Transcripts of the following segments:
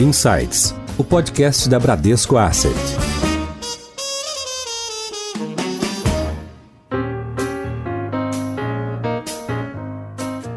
Insights, o podcast da Bradesco Asset.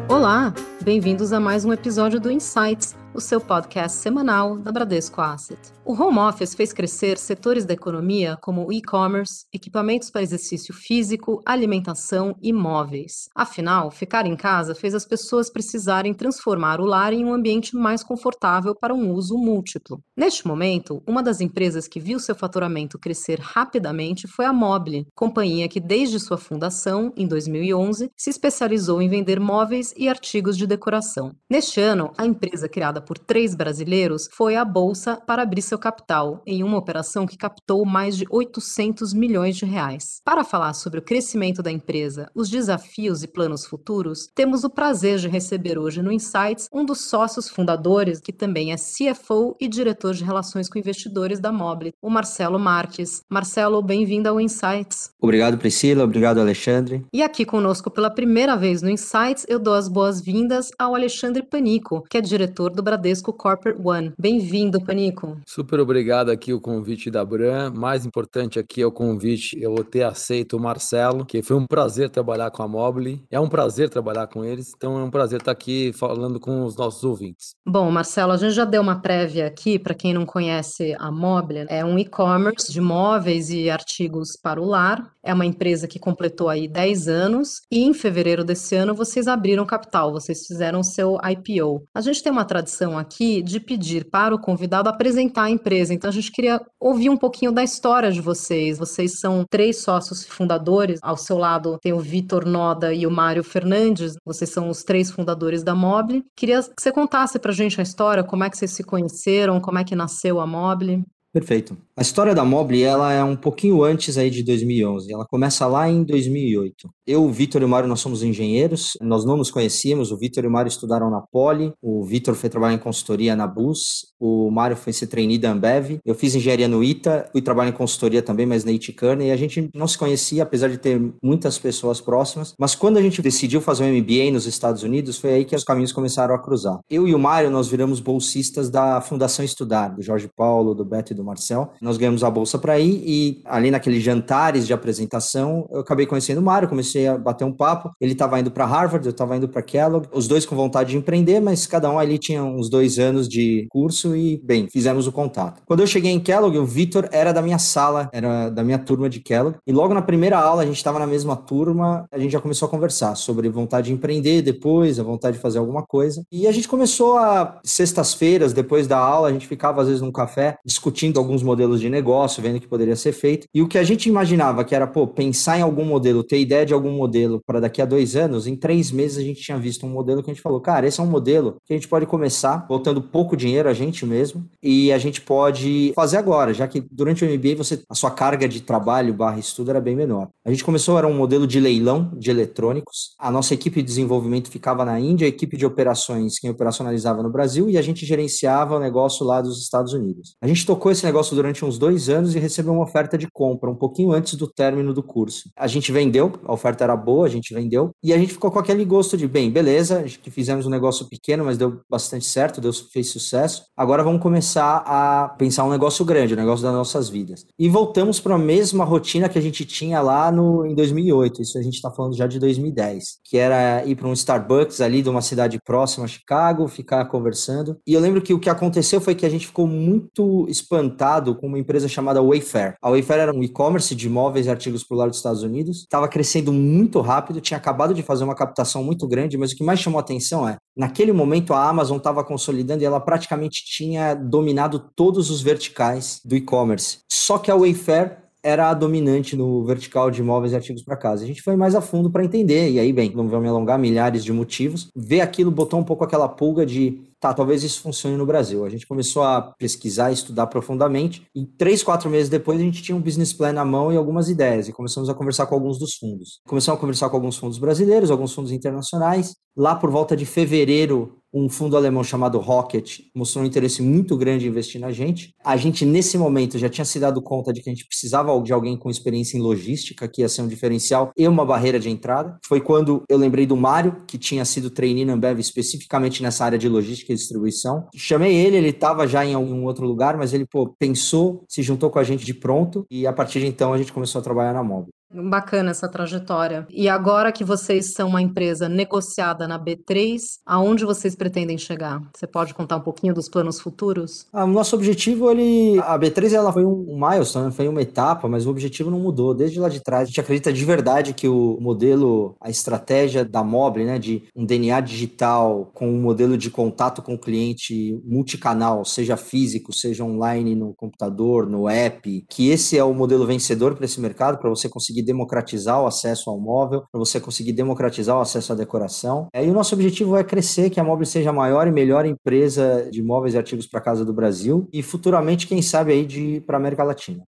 Olá, bem-vindos a mais um episódio do Insights o seu podcast semanal da Bradesco Asset. O home office fez crescer setores da economia como e-commerce, equipamentos para exercício físico, alimentação e móveis. Afinal, ficar em casa fez as pessoas precisarem transformar o lar em um ambiente mais confortável para um uso múltiplo. Neste momento, uma das empresas que viu seu faturamento crescer rapidamente foi a Mobile, companhia que desde sua fundação, em 2011, se especializou em vender móveis e artigos de decoração. Neste ano, a empresa criada por três brasileiros foi à Bolsa para abrir seu capital, em uma operação que captou mais de 800 milhões de reais. Para falar sobre o crescimento da empresa, os desafios e planos futuros, temos o prazer de receber hoje no Insights um dos sócios fundadores, que também é CFO e diretor de relações com investidores da Mobile, o Marcelo Marques. Marcelo, bem-vindo ao Insights. Obrigado, Priscila. Obrigado, Alexandre. E aqui conosco pela primeira vez no Insights, eu dou as boas-vindas ao Alexandre Panico, que é diretor do Bradesco Corporate One. Bem-vindo, Panico. Super obrigado aqui o convite da Bran. Mais importante aqui é o convite, eu ter aceito o Marcelo, que foi um prazer trabalhar com a Mobile. É um prazer trabalhar com eles, então é um prazer estar aqui falando com os nossos ouvintes. Bom, Marcelo, a gente já deu uma prévia aqui para quem não conhece a Mobile. É um e-commerce de móveis e artigos para o lar. É uma empresa que completou aí 10 anos e em fevereiro desse ano vocês abriram capital, vocês fizeram seu IPO. A gente tem uma tradição aqui de pedir para o convidado apresentar a empresa. Então a gente queria ouvir um pouquinho da história de vocês. Vocês são três sócios fundadores. Ao seu lado tem o Vitor Noda e o Mário Fernandes. Vocês são os três fundadores da Mobile. Queria que você contasse para a gente a história, como é que vocês se conheceram, como é que nasceu a Mobile. Perfeito. A história da Mobile, ela é um pouquinho antes aí de 2011. Ela começa lá em 2008. Eu, o Vitor e o Mário, nós somos engenheiros. Nós não nos conhecíamos. O Vitor e o Mário estudaram na Poli. O Vitor foi trabalhar em consultoria na Bus. O Mário foi ser trainee da Ambev. Eu fiz engenharia no ITA. Fui trabalhar em consultoria também, mas na Iticana. E a gente não se conhecia, apesar de ter muitas pessoas próximas. Mas quando a gente decidiu fazer um MBA nos Estados Unidos, foi aí que os caminhos começaram a cruzar. Eu e o Mário, nós viramos bolsistas da Fundação Estudar, do Jorge Paulo, do Beto e do do Marcel. Nós ganhamos a bolsa para ir e ali naqueles jantares de apresentação, eu acabei conhecendo o Mário, comecei a bater um papo. Ele estava indo para Harvard, eu estava indo para Kellogg, os dois com vontade de empreender, mas cada um ali tinha uns dois anos de curso e, bem, fizemos o contato. Quando eu cheguei em Kellogg, o Vitor era da minha sala, era da minha turma de Kellogg, e logo na primeira aula, a gente estava na mesma turma, a gente já começou a conversar sobre vontade de empreender depois, a vontade de fazer alguma coisa. E a gente começou a, sextas-feiras, depois da aula, a gente ficava às vezes num café discutindo discutindo alguns modelos de negócio, vendo que poderia ser feito. E o que a gente imaginava que era, pô, pensar em algum modelo, ter ideia de algum modelo para daqui a dois anos, em três meses a gente tinha visto um modelo que a gente falou, cara, esse é um modelo que a gente pode começar botando pouco dinheiro a gente mesmo e a gente pode fazer agora, já que durante o MBA você, a sua carga de trabalho barra estudo era bem menor. A gente começou, era um modelo de leilão de eletrônicos. A nossa equipe de desenvolvimento ficava na Índia, a equipe de operações quem operacionalizava no Brasil e a gente gerenciava o negócio lá dos Estados Unidos. A gente tocou esse esse negócio durante uns dois anos e recebeu uma oferta de compra um pouquinho antes do término do curso. A gente vendeu, a oferta era boa, a gente vendeu, e a gente ficou com aquele gosto de, bem, beleza, que fizemos um negócio pequeno, mas deu bastante certo, deu, fez sucesso. Agora vamos começar a pensar um negócio grande, um negócio das nossas vidas. E voltamos para a mesma rotina que a gente tinha lá no, em 2008, isso a gente está falando já de 2010, que era ir para um Starbucks ali de uma cidade próxima a Chicago, ficar conversando. E eu lembro que o que aconteceu foi que a gente ficou muito espantado com uma empresa chamada Wayfair. A Wayfair era um e-commerce de móveis e artigos para o lado dos Estados Unidos, estava crescendo muito rápido, tinha acabado de fazer uma captação muito grande, mas o que mais chamou atenção é, naquele momento a Amazon estava consolidando e ela praticamente tinha dominado todos os verticais do e-commerce. Só que a Wayfair era a dominante no vertical de móveis e artigos para casa. A gente foi mais a fundo para entender, e aí, bem, não vou me alongar, milhares de motivos. Ver aquilo botou um pouco aquela pulga de tá, talvez isso funcione no Brasil. A gente começou a pesquisar e estudar profundamente, e três, quatro meses depois a gente tinha um business plan na mão e algumas ideias, e começamos a conversar com alguns dos fundos. Começamos a conversar com alguns fundos brasileiros, alguns fundos internacionais. Lá por volta de fevereiro um fundo alemão chamado Rocket mostrou um interesse muito grande em investir na gente. A gente, nesse momento, já tinha se dado conta de que a gente precisava de alguém com experiência em logística, que ia ser um diferencial e uma barreira de entrada. Foi quando eu lembrei do Mário, que tinha sido trainee na Ambev especificamente nessa área de logística e distribuição. Chamei ele, ele estava já em algum outro lugar, mas ele pô, pensou, se juntou com a gente de pronto e a partir de então a gente começou a trabalhar na Mob. Bacana essa trajetória. E agora que vocês são uma empresa negociada na B3, aonde vocês pretendem chegar? Você pode contar um pouquinho dos planos futuros? Ah, o nosso objetivo, ele, a B3 ela foi um milestone, foi uma etapa, mas o objetivo não mudou. Desde lá de trás, a gente acredita de verdade que o modelo, a estratégia da Mobile, né, de um DNA digital com um modelo de contato com o cliente multicanal, seja físico, seja online no computador, no app, que esse é o modelo vencedor para esse mercado, para você conseguir conseguir democratizar o acesso ao móvel, para você conseguir democratizar o acesso à decoração. E o nosso objetivo é crescer, que a Móvel seja a maior e melhor empresa de móveis e artigos para casa do Brasil e futuramente, quem sabe, aí de para América Latina.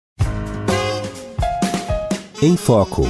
Em Foco.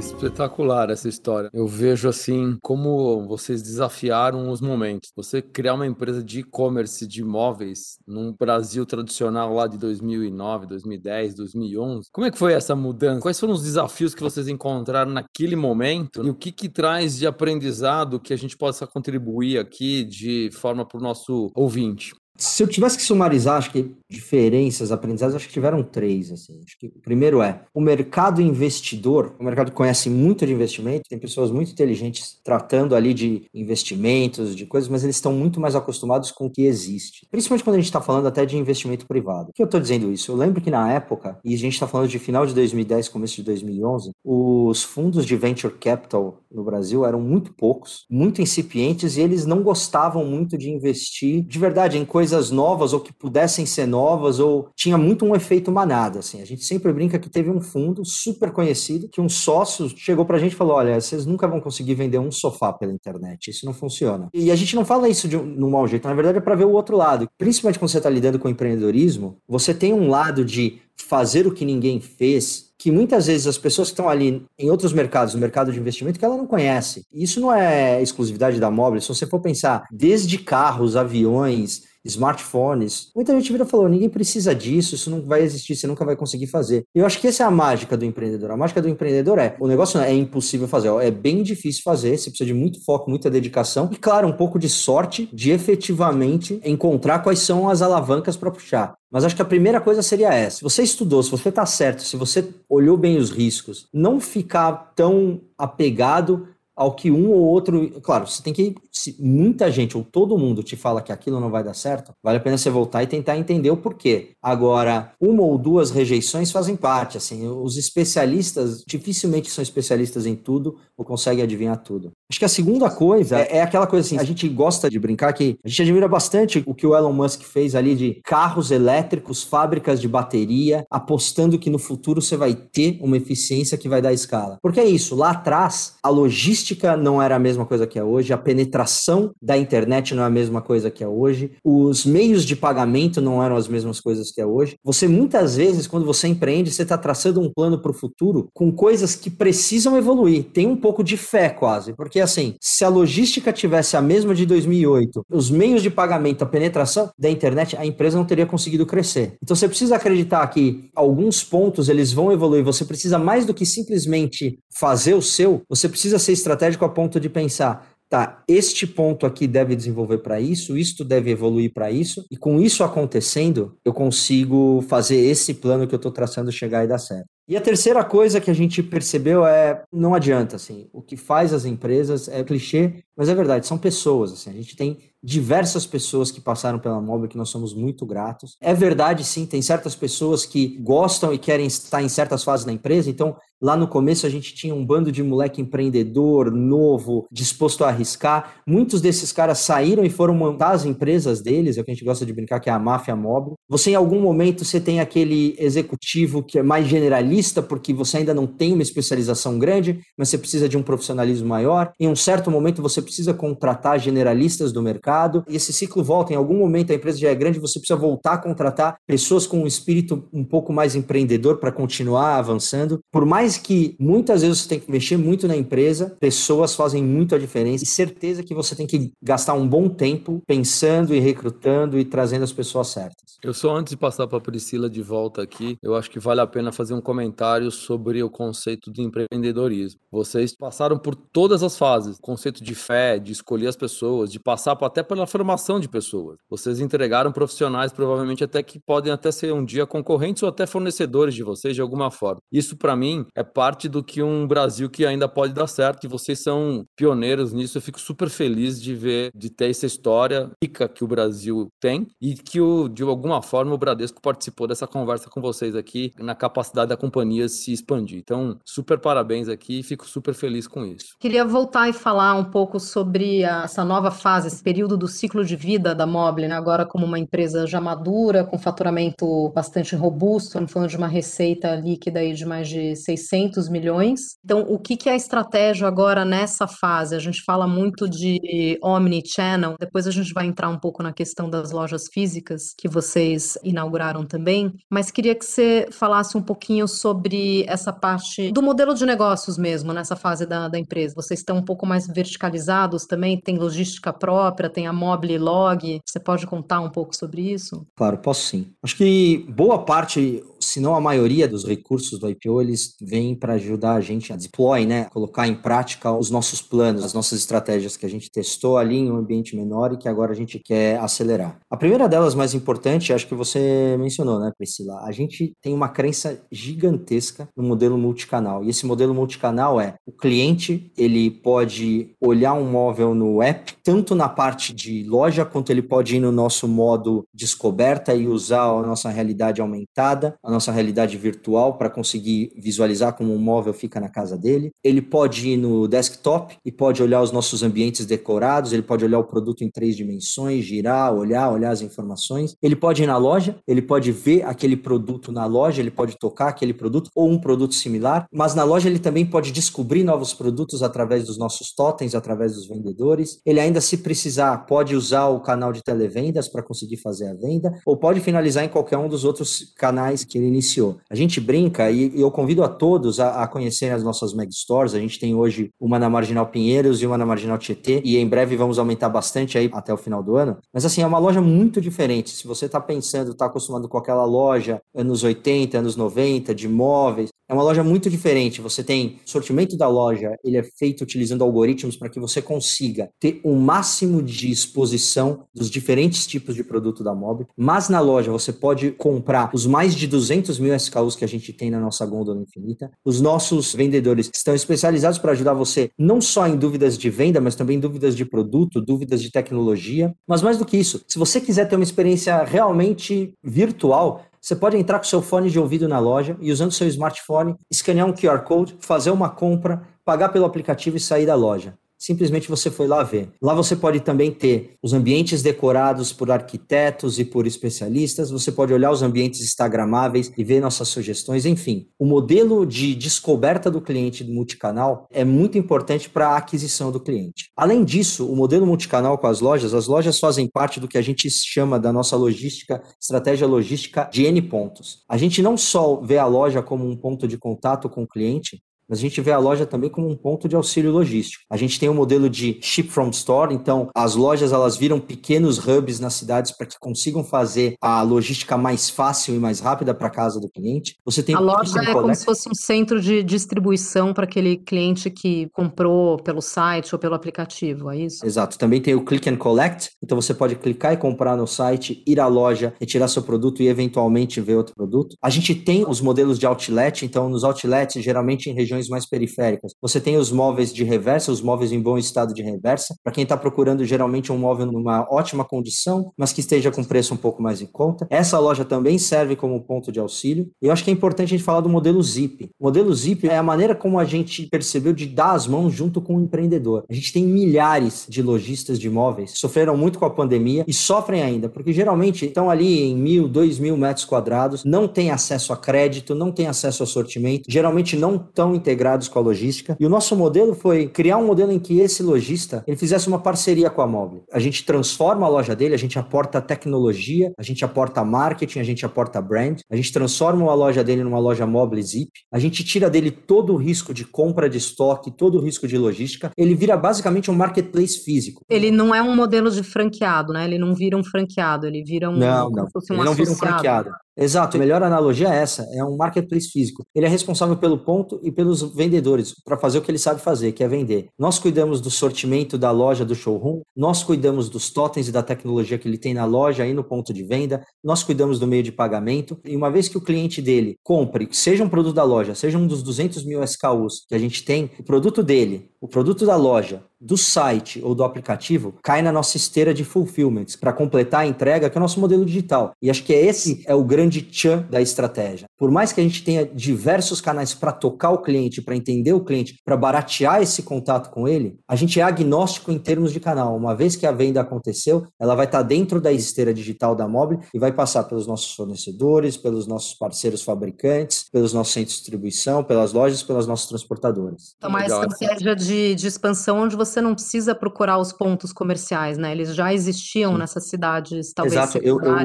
Espetacular essa história. Eu vejo assim como vocês desafiaram os momentos. Você criar uma empresa de e-commerce de imóveis num Brasil tradicional lá de 2009, 2010, 2011. Como é que foi essa mudança? Quais foram os desafios que vocês encontraram naquele momento? E o que que traz de aprendizado que a gente possa contribuir aqui de forma para o nosso ouvinte? Se eu tivesse que sumarizar, acho que diferenças, aprendizados, acho que tiveram três. Assim. Acho que o primeiro é o mercado investidor. O mercado conhece muito de investimento, tem pessoas muito inteligentes tratando ali de investimentos, de coisas, mas eles estão muito mais acostumados com o que existe. Principalmente quando a gente está falando até de investimento privado. Por que eu estou dizendo isso? Eu lembro que na época, e a gente está falando de final de 2010, começo de 2011, os fundos de venture capital no Brasil eram muito poucos, muito incipientes, e eles não gostavam muito de investir de verdade em coisas novas ou que pudessem ser novas ou tinha muito um efeito manada, assim. A gente sempre brinca que teve um fundo super conhecido que um sócio chegou pra gente e falou: "Olha, vocês nunca vão conseguir vender um sofá pela internet, isso não funciona". E a gente não fala isso de um, no mau jeito, na verdade é para ver o outro lado. Principalmente quando você está lidando com empreendedorismo, você tem um lado de fazer o que ninguém fez, que muitas vezes as pessoas que estão ali em outros mercados, no mercado de investimento, que ela não conhece. Isso não é exclusividade da Mobile. Se você for pensar desde carros, aviões, smartphones. Muita gente vira e falou: ninguém precisa disso, isso não vai existir, você nunca vai conseguir fazer. Eu acho que essa é a mágica do empreendedor. A mágica do empreendedor é: o negócio é impossível fazer, é bem difícil fazer, você precisa de muito foco, muita dedicação e, claro, um pouco de sorte de efetivamente encontrar quais são as alavancas para puxar. Mas acho que a primeira coisa seria essa. Se você estudou, se você está certo, se você olhou bem os riscos, não ficar tão apegado ao que um ou outro. Claro, você tem que. Se muita gente ou todo mundo te fala que aquilo não vai dar certo, vale a pena você voltar e tentar entender o porquê. Agora, uma ou duas rejeições fazem parte. Assim, os especialistas dificilmente são especialistas em tudo ou conseguem adivinhar tudo. Acho que a segunda coisa é, é aquela coisa assim: a gente gosta de brincar que a gente admira bastante o que o Elon Musk fez ali de carros elétricos, fábricas de bateria, apostando que no futuro você vai ter uma eficiência que vai dar escala. Porque é isso, lá atrás, a logística logística não era a mesma coisa que é hoje, a penetração da internet não é a mesma coisa que é hoje, os meios de pagamento não eram as mesmas coisas que é hoje. Você muitas vezes, quando você empreende, você está traçando um plano para o futuro com coisas que precisam evoluir. Tem um pouco de fé quase, porque assim, se a logística tivesse a mesma de 2008, os meios de pagamento, a penetração da internet, a empresa não teria conseguido crescer. Então você precisa acreditar que alguns pontos eles vão evoluir. Você precisa mais do que simplesmente fazer o seu, você precisa ser estratégico estratégico a ponto de pensar, tá, este ponto aqui deve desenvolver para isso, isto deve evoluir para isso, e com isso acontecendo, eu consigo fazer esse plano que eu estou traçando chegar e dar certo. E a terceira coisa que a gente percebeu é, não adianta, assim, o que faz as empresas é clichê, mas é verdade, são pessoas, assim, a gente tem diversas pessoas que passaram pela Mobile que nós somos muito gratos. É verdade, sim, tem certas pessoas que gostam e querem estar em certas fases da empresa, então lá no começo a gente tinha um bando de moleque empreendedor, novo, disposto a arriscar. Muitos desses caras saíram e foram montar as empresas deles, é o que a gente gosta de brincar que é a máfia Mobile. Você em algum momento você tem aquele executivo que é mais generalista porque você ainda não tem uma especialização grande, mas você precisa de um profissionalismo maior. Em um certo momento você precisa contratar generalistas do mercado e esse ciclo volta. Em algum momento a empresa já é grande, você precisa voltar a contratar pessoas com um espírito um pouco mais empreendedor para continuar avançando. Por mais mais que muitas vezes você tem que mexer muito na empresa, pessoas fazem muito a diferença e certeza que você tem que gastar um bom tempo pensando e recrutando e trazendo as pessoas certas. Eu só antes de passar para a Priscila de volta aqui, eu acho que vale a pena fazer um comentário sobre o conceito de empreendedorismo. Vocês passaram por todas as fases, conceito de fé, de escolher as pessoas, de passar até pela formação de pessoas. Vocês entregaram profissionais provavelmente até que podem até ser um dia concorrentes ou até fornecedores de vocês de alguma forma. Isso para mim é parte do que um Brasil que ainda pode dar certo e vocês são pioneiros nisso. Eu fico super feliz de ver, de ter essa história rica que o Brasil tem e que o, de alguma forma o Bradesco participou dessa conversa com vocês aqui na capacidade da companhia se expandir. Então, super parabéns aqui e fico super feliz com isso. Queria voltar e falar um pouco sobre a, essa nova fase, esse período do ciclo de vida da Mobile, né? agora como uma empresa já madura, com faturamento bastante robusto, estamos falando de uma receita líquida aí de mais de 600 milhões. Então, o que, que é a estratégia agora nessa fase? A gente fala muito de omnichannel, depois a gente vai entrar um pouco na questão das lojas físicas que vocês inauguraram também, mas queria que você falasse um pouquinho sobre essa parte do modelo de negócios mesmo, nessa fase da, da empresa. Vocês estão um pouco mais verticalizados também, tem logística própria, tem a Mobile Log, você pode contar um pouco sobre isso? Claro, posso sim. Acho que boa parte se não a maioria dos recursos do IPO, eles vêm para ajudar a gente a deploy, né, colocar em prática os nossos planos, as nossas estratégias que a gente testou ali em um ambiente menor e que agora a gente quer acelerar. A primeira delas, mais importante, acho que você mencionou, né, Priscila? A gente tem uma crença gigantesca no modelo multicanal. E esse modelo multicanal é o cliente, ele pode olhar um móvel no app, tanto na parte de loja, quanto ele pode ir no nosso modo descoberta e usar a nossa realidade aumentada, a nossa realidade virtual para conseguir visualizar como um móvel fica na casa dele. Ele pode ir no desktop e pode olhar os nossos ambientes decorados, ele pode olhar o produto em três dimensões, girar, olhar, olhar as informações. Ele pode ir na loja, ele pode ver aquele produto na loja, ele pode tocar aquele produto ou um produto similar, mas na loja ele também pode descobrir novos produtos através dos nossos totens, através dos vendedores. Ele ainda, se precisar, pode usar o canal de televendas para conseguir fazer a venda, ou pode finalizar em qualquer um dos outros canais que ele iniciou. A gente brinca e eu convido a todos a, a conhecerem as nossas Meg Stores. A gente tem hoje uma na Marginal Pinheiros e uma na Marginal Tietê e em breve vamos aumentar bastante aí até o final do ano. Mas assim, é uma loja muito diferente. Se você está pensando, está acostumado com aquela loja anos 80, anos 90, de móveis, é uma loja muito diferente. Você tem sortimento da loja, ele é feito utilizando algoritmos para que você consiga ter o um máximo de exposição dos diferentes tipos de produto da Mob. Mas na loja você pode comprar os mais de 200 200 mil SKUs que a gente tem na nossa gôndola infinita. Os nossos vendedores estão especializados para ajudar você não só em dúvidas de venda, mas também dúvidas de produto, dúvidas de tecnologia. Mas mais do que isso, se você quiser ter uma experiência realmente virtual, você pode entrar com seu fone de ouvido na loja e usando seu smartphone, escanear um QR Code, fazer uma compra, pagar pelo aplicativo e sair da loja simplesmente você foi lá ver. Lá você pode também ter os ambientes decorados por arquitetos e por especialistas, você pode olhar os ambientes instagramáveis e ver nossas sugestões, enfim. O modelo de descoberta do cliente do multicanal é muito importante para a aquisição do cliente. Além disso, o modelo multicanal com as lojas, as lojas fazem parte do que a gente chama da nossa logística, estratégia logística de N pontos. A gente não só vê a loja como um ponto de contato com o cliente, mas a gente vê a loja também como um ponto de auxílio logístico. A gente tem o um modelo de ship from store, então as lojas elas viram pequenos hubs nas cidades para que consigam fazer a logística mais fácil e mais rápida para casa do cliente. Você tem a loja é como se fosse um centro de distribuição para aquele cliente que comprou pelo site ou pelo aplicativo, é isso? Exato. Também tem o click and collect, então você pode clicar e comprar no site, ir à loja, retirar seu produto e eventualmente ver outro produto. A gente tem os modelos de outlet, então nos outlets geralmente em regiões regiões mais periféricas. Você tem os móveis de reversa, os móveis em bom estado de reversa, para quem está procurando geralmente um móvel numa ótima condição, mas que esteja com preço um pouco mais em conta. Essa loja também serve como ponto de auxílio. E eu acho que é importante a gente falar do modelo Zip. O modelo Zip é a maneira como a gente percebeu de dar as mãos junto com o empreendedor. A gente tem milhares de lojistas de imóveis sofreram muito com a pandemia e sofrem ainda, porque geralmente estão ali em mil, dois mil metros quadrados, não têm acesso a crédito, não têm acesso a sortimento, geralmente não estão integrados com a logística. E o nosso modelo foi criar um modelo em que esse lojista ele fizesse uma parceria com a Mobile. A gente transforma a loja dele, a gente aporta tecnologia, a gente aporta marketing, a gente aporta brand, a gente transforma a loja dele numa loja Mobile Zip, a gente tira dele todo o risco de compra de estoque, todo o risco de logística. Ele vira basicamente um marketplace físico. Ele não é um modelo de franqueado, né? Ele não vira um franqueado, ele vira um. Não, não. Um ele não vira um franqueado. Exato, a melhor analogia é essa, é um marketplace físico. Ele é responsável pelo ponto e pelos vendedores para fazer o que ele sabe fazer, que é vender. Nós cuidamos do sortimento da loja do showroom, nós cuidamos dos totens e da tecnologia que ele tem na loja e no ponto de venda, nós cuidamos do meio de pagamento e uma vez que o cliente dele compre, seja um produto da loja, seja um dos 200 mil SKUs que a gente tem, o produto dele, o produto da loja, do site ou do aplicativo, cai na nossa esteira de fulfillment para completar a entrega, que é o nosso modelo digital. E acho que esse é o grande tchan da estratégia. Por mais que a gente tenha diversos canais para tocar o cliente, para entender o cliente, para baratear esse contato com ele, a gente é agnóstico em termos de canal. Uma vez que a venda aconteceu, ela vai estar tá dentro da esteira digital da Mobile e vai passar pelos nossos fornecedores, pelos nossos parceiros fabricantes, pelos nossos centros de distribuição, pelas lojas, pelas nossas transportadoras. Então, uma estratégia de, de expansão onde você não precisa procurar os pontos comerciais, né? Eles já existiam Sim. nessas cidades, talvez Exato. Eu, eu,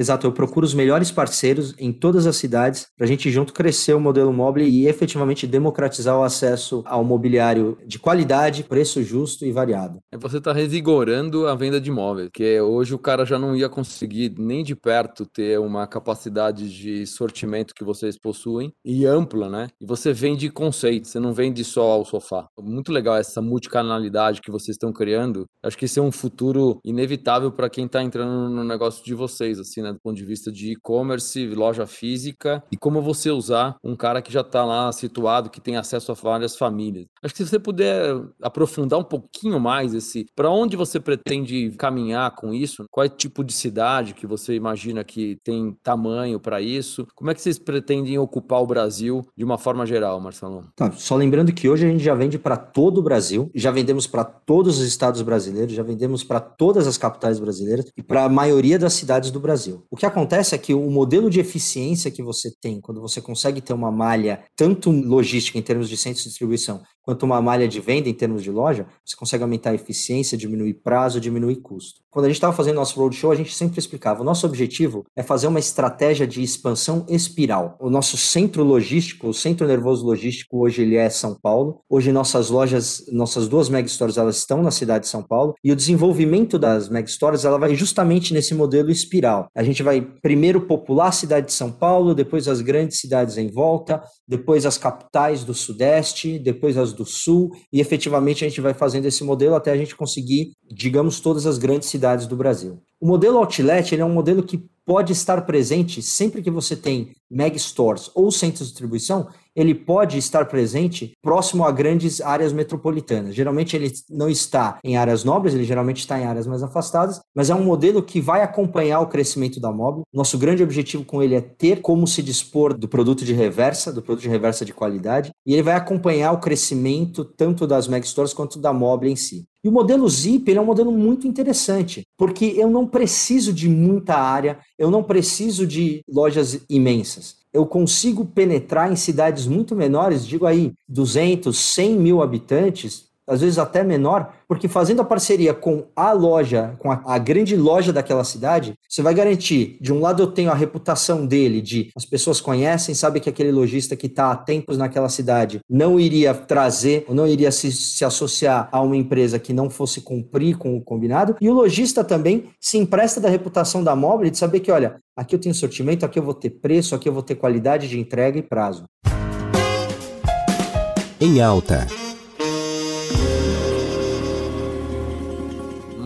Exato, eu procuro os melhores parceiros em todas as cidades para a gente junto crescer o modelo móvel e efetivamente democratizar o acesso ao mobiliário de qualidade, preço justo e variado. É, você está revigorando a venda de imóveis, que hoje o cara já não ia conseguir nem de perto ter uma capacidade de sortimento que vocês possuem e ampla, né? E você vende conceito, você não vende só ao sofá. Muito legal essa multicanalidade que vocês estão criando. Acho que esse é um futuro inevitável para quem está entrando no negócio de vocês, assim, né? Né, do ponto de vista de e-commerce, loja física e como você usar um cara que já está lá situado, que tem acesso a várias famílias. Acho que se você puder aprofundar um pouquinho mais esse, para onde você pretende caminhar com isso? Qual é o tipo de cidade que você imagina que tem tamanho para isso? Como é que vocês pretendem ocupar o Brasil de uma forma geral, Marcelo? Tá, só lembrando que hoje a gente já vende para todo o Brasil, já vendemos para todos os estados brasileiros, já vendemos para todas as capitais brasileiras e para a maioria das cidades do Brasil. O que acontece é que o modelo de eficiência que você tem quando você consegue ter uma malha, tanto logística em termos de centros de distribuição, quanto uma malha de venda em termos de loja, você consegue aumentar a eficiência, diminuir prazo, diminuir custo. Quando a gente estava fazendo nosso roadshow, a gente sempre explicava: o nosso objetivo é fazer uma estratégia de expansão espiral. O nosso centro logístico, o centro nervoso logístico, hoje ele é São Paulo. Hoje nossas lojas, nossas duas megastores, elas estão na cidade de São Paulo. E o desenvolvimento das megastores, ela vai justamente nesse modelo espiral. A gente vai primeiro popular a cidade de São Paulo, depois as grandes cidades em volta, depois as capitais do Sudeste, depois as do Sul, e efetivamente a gente vai fazendo esse modelo até a gente conseguir, digamos, todas as grandes cidades do Brasil. O modelo Outlet é um modelo que pode estar presente sempre que você tem meg stores ou centros de distribuição, ele pode estar presente próximo a grandes áreas metropolitanas. Geralmente ele não está em áreas nobres, ele geralmente está em áreas mais afastadas, mas é um modelo que vai acompanhar o crescimento da móvel. Nosso grande objetivo com ele é ter como se dispor do produto de reversa, do produto de reversa de qualidade, e ele vai acompanhar o crescimento tanto das meg stores quanto da móvel em si. E o modelo Zip é um modelo muito interessante, porque eu não preciso de muita área, eu não preciso de lojas imensas eu consigo penetrar em cidades muito menores, digo aí 200, 100 mil habitantes, às vezes até menor, porque fazendo a parceria com a loja, com a, a, grande loja daquela cidade, você vai garantir, de um lado eu tenho a reputação dele, de as pessoas conhecem, sabem que aquele lojista que está há tempos naquela cidade não iria trazer, ou não iria se, se associar a uma empresa que não fosse cumprir com o combinado, e o lojista também se empresta da reputação da móvel de saber que, olha, aqui eu tenho sortimento, aqui eu vou ter preço, aqui eu vou ter qualidade de entrega e prazo. Em alta.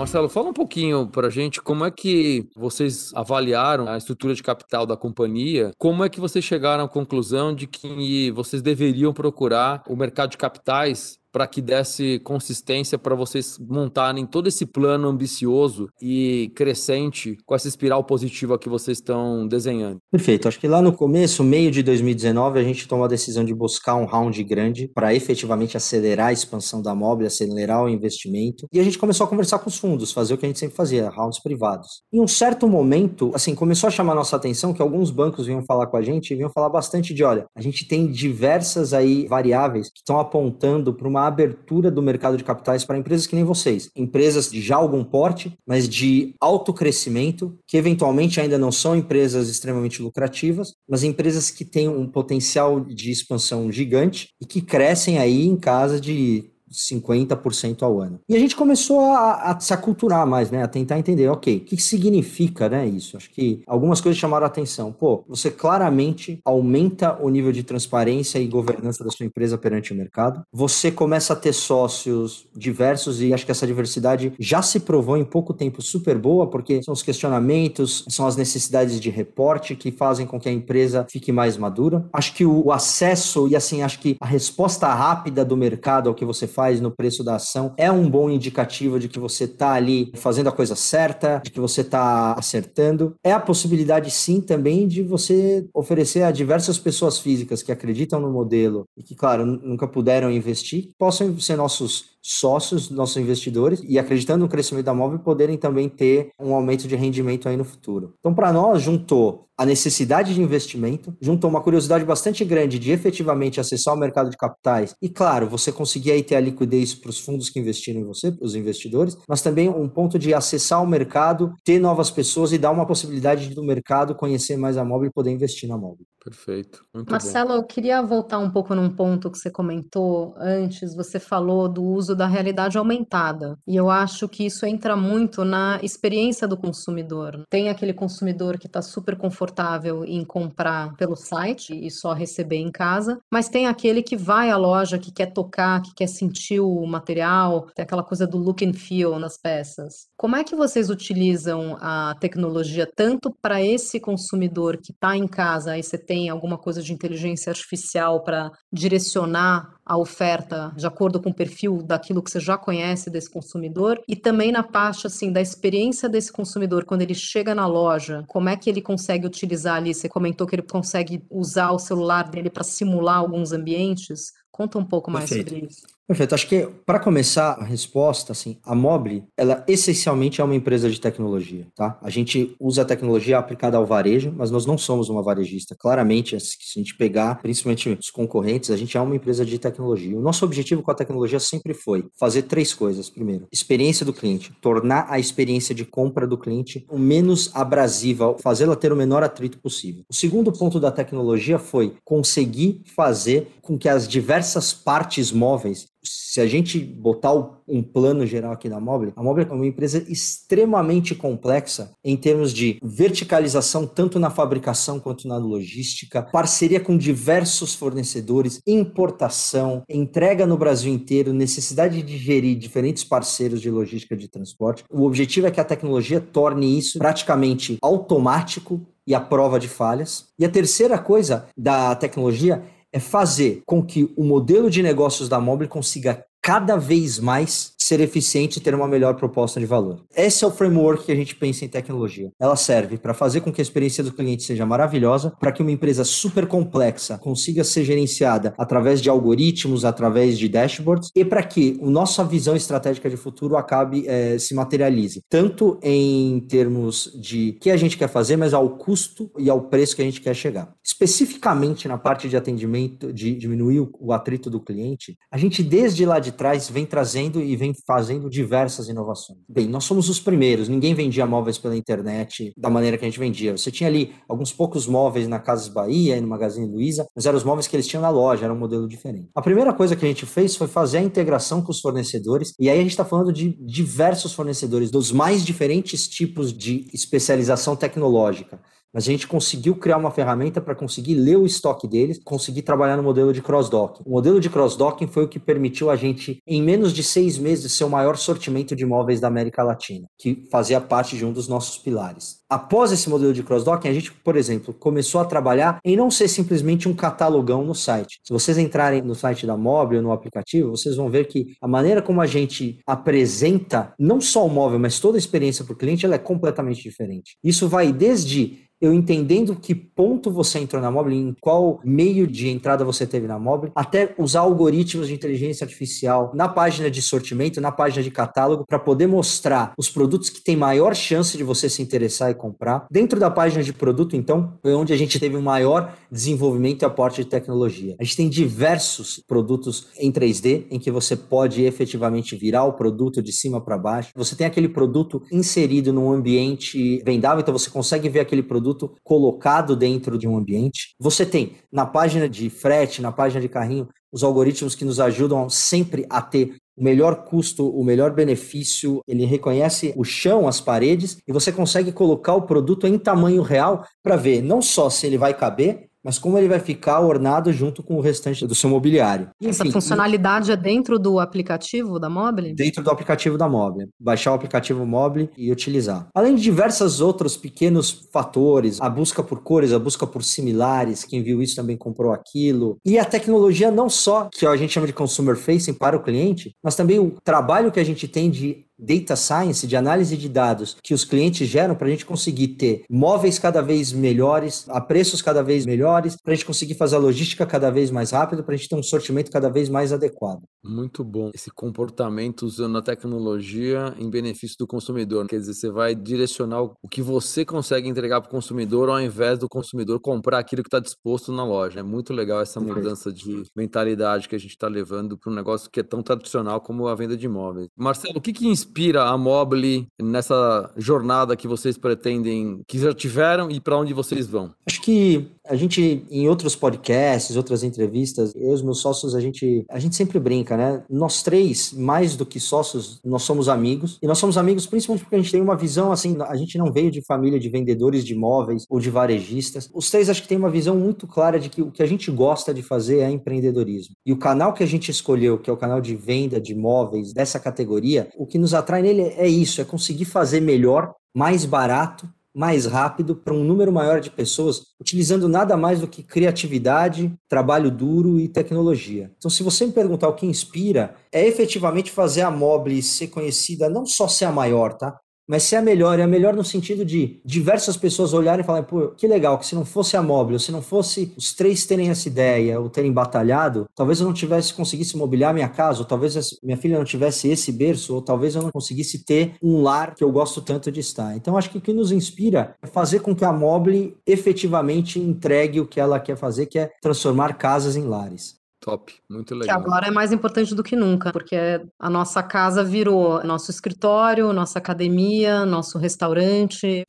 Marcelo, fala um pouquinho para a gente como é que vocês avaliaram a estrutura de capital da companhia, como é que vocês chegaram à conclusão de que vocês deveriam procurar o mercado de capitais para que desse consistência para vocês montarem todo esse plano ambicioso e crescente com essa espiral positiva que vocês estão desenhando? Perfeito. Acho que lá no começo, meio de 2019, a gente tomou a decisão de buscar um round grande para efetivamente acelerar a expansão da Mobile, acelerar o investimento. E a gente começou a conversar com os fundos, fazer o que a gente sempre fazia, rounds privados. Em um certo momento, assim, começou a chamar nossa atenção que alguns bancos vinham falar com a gente e vinham falar bastante de, olha, a gente tem diversas aí variáveis que estão apontando para uma abertura do mercado de capitais para empresas que nem vocês, empresas de já algum porte, mas de alto crescimento, que eventualmente ainda não são empresas extremamente lucrativas, mas empresas que têm um potencial de expansão gigante e que crescem aí em casa de 50% ao ano. E a gente começou a, a, se aculturar mais, né? A tentar entender, ok, o que significa né, isso? Acho que algumas coisas chamaram a atenção. Pô, você claramente aumenta o nível de transparência e governança da sua empresa perante o mercado. Você começa a ter sócios diversos e acho que essa diversidade já se provou em pouco tempo super boa, porque são os questionamentos, são as necessidades de reporte que fazem com que a empresa fique mais madura. Acho que o, acesso e assim, acho que a resposta rápida do mercado ao que você faz faz no preço da ação é um bom indicativo de que você está ali fazendo a coisa certa, de que você está acertando. É a possibilidade, sim, também de você oferecer a diversas pessoas físicas que acreditam no modelo e que, claro, nunca puderam investir, possam ser nossos sócios, nossos investidores, e acreditando no crescimento da móvel, poderem também ter um aumento de rendimento aí no futuro. Então, para nós, juntou a necessidade de investimento, juntou uma curiosidade bastante grande de efetivamente acessar o mercado de capitais e, claro, você conseguir aí ter a liquidez para os fundos que investiram em você, os investidores, mas também um ponto de acessar o mercado, ter novas pessoas e dar uma possibilidade do mercado conhecer mais a móvel e poder investir na móvel. Perfeito. Muito Marcelo, bom. eu queria voltar um pouco num ponto que você comentou antes. Você falou do uso da realidade aumentada. E eu acho que isso entra muito na experiência do consumidor. Tem aquele consumidor que está super confortável em comprar pelo site e só receber em casa, mas tem aquele que vai à loja, que quer tocar, que quer sentir o material, tem aquela coisa do look and feel nas peças. Como é que vocês utilizam a tecnologia tanto para esse consumidor que está em casa, aí você tem tem alguma coisa de inteligência artificial para direcionar a oferta de acordo com o perfil daquilo que você já conhece desse consumidor e também na parte assim da experiência desse consumidor quando ele chega na loja, como é que ele consegue utilizar ali? Você comentou que ele consegue usar o celular dele para simular alguns ambientes. Conta um pouco mais Perfeito. sobre isso. Perfeito. Acho que para começar a resposta, assim, a Mobile, ela essencialmente é uma empresa de tecnologia, tá? A gente usa a tecnologia aplicada ao varejo, mas nós não somos uma varejista. Claramente, se a gente pegar, principalmente os concorrentes, a gente é uma empresa de tecnologia. O nosso objetivo com a tecnologia sempre foi fazer três coisas. Primeiro, experiência do cliente, tornar a experiência de compra do cliente o menos abrasiva, fazê-la ter o menor atrito possível. O segundo ponto da tecnologia foi conseguir fazer com que as diversas partes móveis se a gente botar um plano geral aqui da Mobile, a Mobile é uma empresa extremamente complexa em termos de verticalização, tanto na fabricação quanto na logística, parceria com diversos fornecedores, importação, entrega no Brasil inteiro, necessidade de gerir diferentes parceiros de logística de transporte. O objetivo é que a tecnologia torne isso praticamente automático e a prova de falhas. E a terceira coisa da tecnologia é fazer com que o modelo de negócios da Mobile consiga cada vez mais ser eficiente e ter uma melhor proposta de valor. Esse é o framework que a gente pensa em tecnologia. Ela serve para fazer com que a experiência do cliente seja maravilhosa, para que uma empresa super complexa consiga ser gerenciada através de algoritmos, através de dashboards, e para que a nossa visão estratégica de futuro acabe é, se materialize, tanto em termos de que a gente quer fazer, mas ao custo e ao preço que a gente quer chegar. Especificamente na parte de atendimento, de diminuir o atrito do cliente, a gente desde lá de trás vem trazendo e vem fazendo diversas inovações. Bem, nós somos os primeiros, ninguém vendia móveis pela internet da maneira que a gente vendia. Você tinha ali alguns poucos móveis na Casas Bahia e no Magazine Luiza, mas eram os móveis que eles tinham na loja, era um modelo diferente. A primeira coisa que a gente fez foi fazer a integração com os fornecedores, e aí a gente está falando de diversos fornecedores, dos mais diferentes tipos de especialização tecnológica mas a gente conseguiu criar uma ferramenta para conseguir ler o estoque deles, conseguir trabalhar no modelo de cross-docking. O modelo de cross-docking foi o que permitiu a gente, em menos de seis meses, ser o maior sortimento de imóveis da América Latina, que fazia parte de um dos nossos pilares. Após esse modelo de cross-docking, a gente, por exemplo, começou a trabalhar em não ser simplesmente um catalogão no site. Se vocês entrarem no site da Mobile, no aplicativo, vocês vão ver que a maneira como a gente apresenta não só o móvel, mas toda a experiência para o cliente, ela é completamente diferente. Isso vai desde eu entendendo que ponto você entrou na Mobile, em qual meio de entrada você teve na Mobile, até usar algoritmos de inteligência artificial na página de sortimento, na página de catálogo, para poder mostrar os produtos que têm maior chance de você se interessar e comprar. Dentro da página de produto, então, foi onde a gente teve um maior desenvolvimento e aporte de tecnologia. A gente tem diversos produtos em 3D em que você pode efetivamente virar o produto de cima para baixo. Você tem aquele produto inserido num ambiente vendável, então você consegue ver aquele produto produto colocado dentro de um ambiente. Você tem na página de frete, na página de carrinho, os algoritmos que nos ajudam sempre a ter o melhor custo, o melhor benefício, ele reconhece o chão, as paredes, e você consegue colocar o produto em tamanho real para ver não só se ele vai caber, mas como ele vai ficar ornado junto com o restante do seu mobiliário. Enfim, Essa funcionalidade e... é dentro do aplicativo da Mobile? Dentro do aplicativo da Mobile. Baixar o aplicativo Mobile e utilizar. Além de diversos outros pequenos fatores, a busca por cores, a busca por similares, quem viu isso também comprou aquilo. E a tecnologia não só que a gente chama de consumer facing para o cliente, mas também o trabalho que a gente tem de data science, de análise de dados que os clientes geram para a gente conseguir ter móveis cada vez melhores, a preços cada vez melhores, para a gente conseguir fazer a logística cada vez mais rápido, para a gente ter um sortimento cada vez mais adequado. Muito bom. Esse comportamento usando a tecnologia em benefício do consumidor. Quer dizer, você vai direcionar o que você consegue entregar para o consumidor ao invés do consumidor comprar aquilo que está disposto na loja. É muito legal essa mudança de mentalidade que a gente está levando para um negócio que é tão tradicional como a venda de imóveis. Marcelo, o que, que inspira a Mobile nessa jornada que vocês pretendem, que já tiveram e para onde vocês vão? Acho que a gente, em outros podcasts, outras entrevistas, eu e os meus sócios, a gente, a gente sempre brinca, né? Nós três, mais do que sócios, nós somos amigos. E nós somos amigos principalmente porque a gente tem uma visão, assim, a gente não veio de família de vendedores de imóveis ou de varejistas. Os três acho que tem uma visão muito clara de que o que a gente gosta de fazer é empreendedorismo. E o canal que a gente escolheu, que é o canal de venda de imóveis dessa categoria, o que nos atrai nele é isso, é conseguir fazer melhor, mais barato mais rápido para um número maior de pessoas, utilizando nada mais do que criatividade, trabalho duro e tecnologia. Então, se você me perguntar o que inspira, é efetivamente fazer a Mobile ser conhecida, não só ser a maior, tá? Mas se é melhor, é melhor no sentido de diversas pessoas olharem e falarem, pô, que legal, que se não fosse a Mobile, se não fosse os três terem essa ideia ou terem batalhado, talvez eu não tivesse conseguisse mobiliar minha casa, ou talvez minha filha não tivesse esse berço, ou talvez eu não conseguisse ter um lar que eu gosto tanto de estar. Então, acho que o que nos inspira é fazer com que a Mobile efetivamente entregue o que ela quer fazer, que é transformar casas em lares. Top, muito legal. Que agora é mais importante do que nunca, porque a nossa casa virou nosso escritório, nossa academia, nosso restaurante.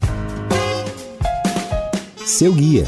Seu guia.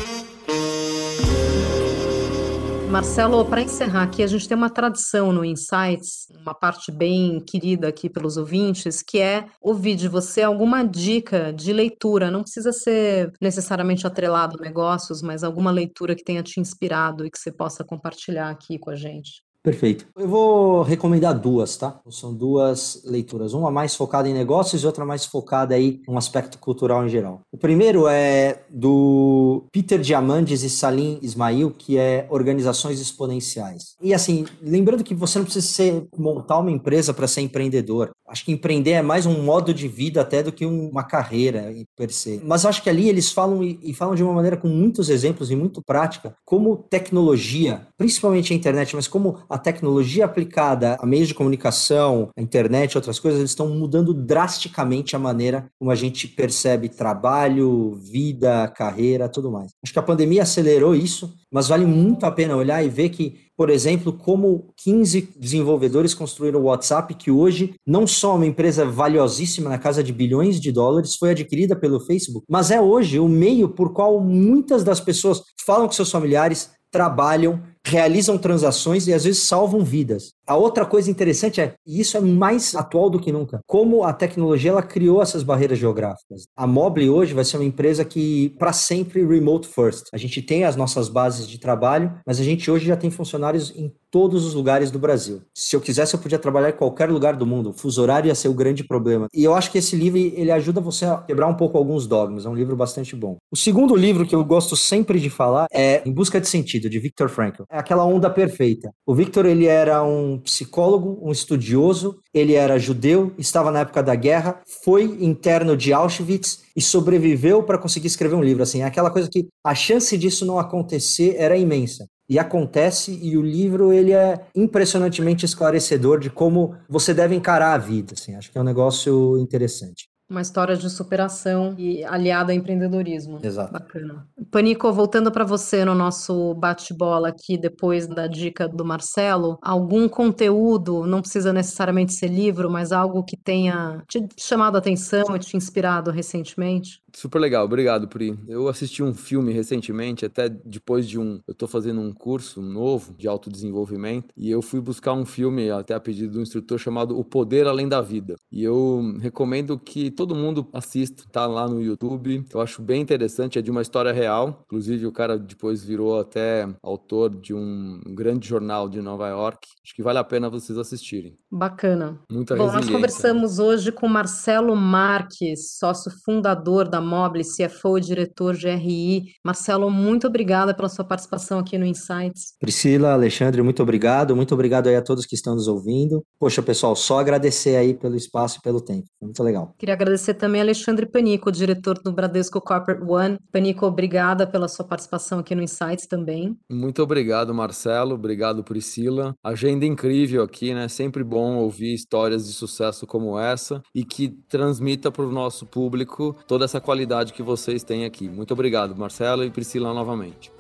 Marcelo, para encerrar aqui, a gente tem uma tradição no Insights, uma parte bem querida aqui pelos ouvintes, que é ouvir de você alguma dica de leitura. Não precisa ser necessariamente atrelado a negócios, mas alguma leitura que tenha te inspirado e que você possa compartilhar aqui com a gente. Perfeito. Eu vou recomendar duas, tá? São duas leituras, uma mais focada em negócios e outra mais focada aí um aspecto cultural em geral. O primeiro é do Peter Diamandis e Salim Ismail, que é Organizações Exponenciais. E assim, lembrando que você não precisa ser, montar uma empresa para ser empreendedor. Acho que empreender é mais um modo de vida até do que uma carreira per se. Mas acho que ali eles falam e, falam de uma maneira com muitos exemplos e muito prática, como tecnologia, principalmente a internet, mas como a tecnologia aplicada a meios de comunicação, a internet, outras coisas, eles estão mudando drasticamente a maneira como a gente percebe trabalho, vida, carreira, tudo mais. Acho que a pandemia acelerou isso, mas vale muito a pena olhar e ver que por exemplo, como 15 desenvolvedores construíram o WhatsApp, que hoje não só uma empresa valiosíssima na casa de bilhões de dólares, foi adquirida pelo Facebook, mas é hoje o meio por qual muitas das pessoas falam com seus familiares, trabalham, realizam transações e às vezes salvam vidas. A outra coisa interessante é, e isso é mais atual do que nunca, como a tecnologia ela criou essas barreiras geográficas. A Mobile hoje vai ser uma empresa que para sempre remote first. A gente tem as nossas bases de trabalho, mas a gente hoje já tem funcionários em todos os lugares do Brasil. Se eu quisesse, eu podia trabalhar em qualquer lugar do mundo. O fuso horário ia ser o grande problema. E eu acho que esse livro ele ajuda você a quebrar um pouco alguns dogmas. É um livro bastante bom. O segundo livro que eu gosto sempre de falar é Em Busca de Sentido, de Viktor Frankl. É aquela onda perfeita. O Viktor ele era um psicólogo, um estudioso, ele era judeu, estava na época da guerra, foi interno de Auschwitz e sobreviveu para conseguir escrever um livro. Assim, é aquela coisa que a chance disso não acontecer era imensa e acontece e o livro ele é impressionantemente esclarecedor de como você deve encarar a vida, assim. Acho que é um negócio interessante. Uma história de superação e aliada ao empreendedorismo. Exato. Bacana. Panico, voltando para você no nosso bate-bola aqui, depois da dica do Marcelo, algum conteúdo, não precisa necessariamente ser livro, mas algo que tenha te chamado a atenção e te inspirado recentemente? Super legal, obrigado, Pri. Eu assisti um filme recentemente, até depois de um. Eu estou fazendo um curso novo de autodesenvolvimento e eu fui buscar um filme, até a pedido do instrutor, chamado O Poder Além da Vida. E eu recomendo que todo mundo assista, tá lá no YouTube. Eu acho bem interessante, é de uma história real. Inclusive, o cara depois virou até autor de um grande jornal de Nova York. Acho que vale a pena vocês assistirem. Bacana. Muita Bom, nós conversamos hoje com Marcelo Marques, sócio fundador da Mobile, CFO e diretor de RI. Marcelo, muito obrigada pela sua participação aqui no Insights. Priscila, Alexandre, muito obrigado. Muito obrigado aí a todos que estão nos ouvindo. Poxa, pessoal, só agradecer aí pelo espaço e pelo tempo. Foi muito legal. Queria agradecer também a Alexandre Panico, diretor do Bradesco Corporate One. Panico, obrigada pela sua participação aqui no Insights também. Muito obrigado, Marcelo. Obrigado, Priscila. Agenda incrível aqui, né? Sempre bom ouvir histórias de sucesso como essa e que transmita para o nosso público toda essa qualidade que vocês têm aqui. Muito obrigado, Marcelo e Priscila, novamente.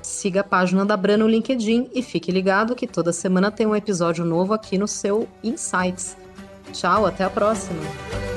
Siga a página da Bran no LinkedIn e fique ligado que toda semana tem um episódio novo aqui no seu Insights. Tchau, até a próxima!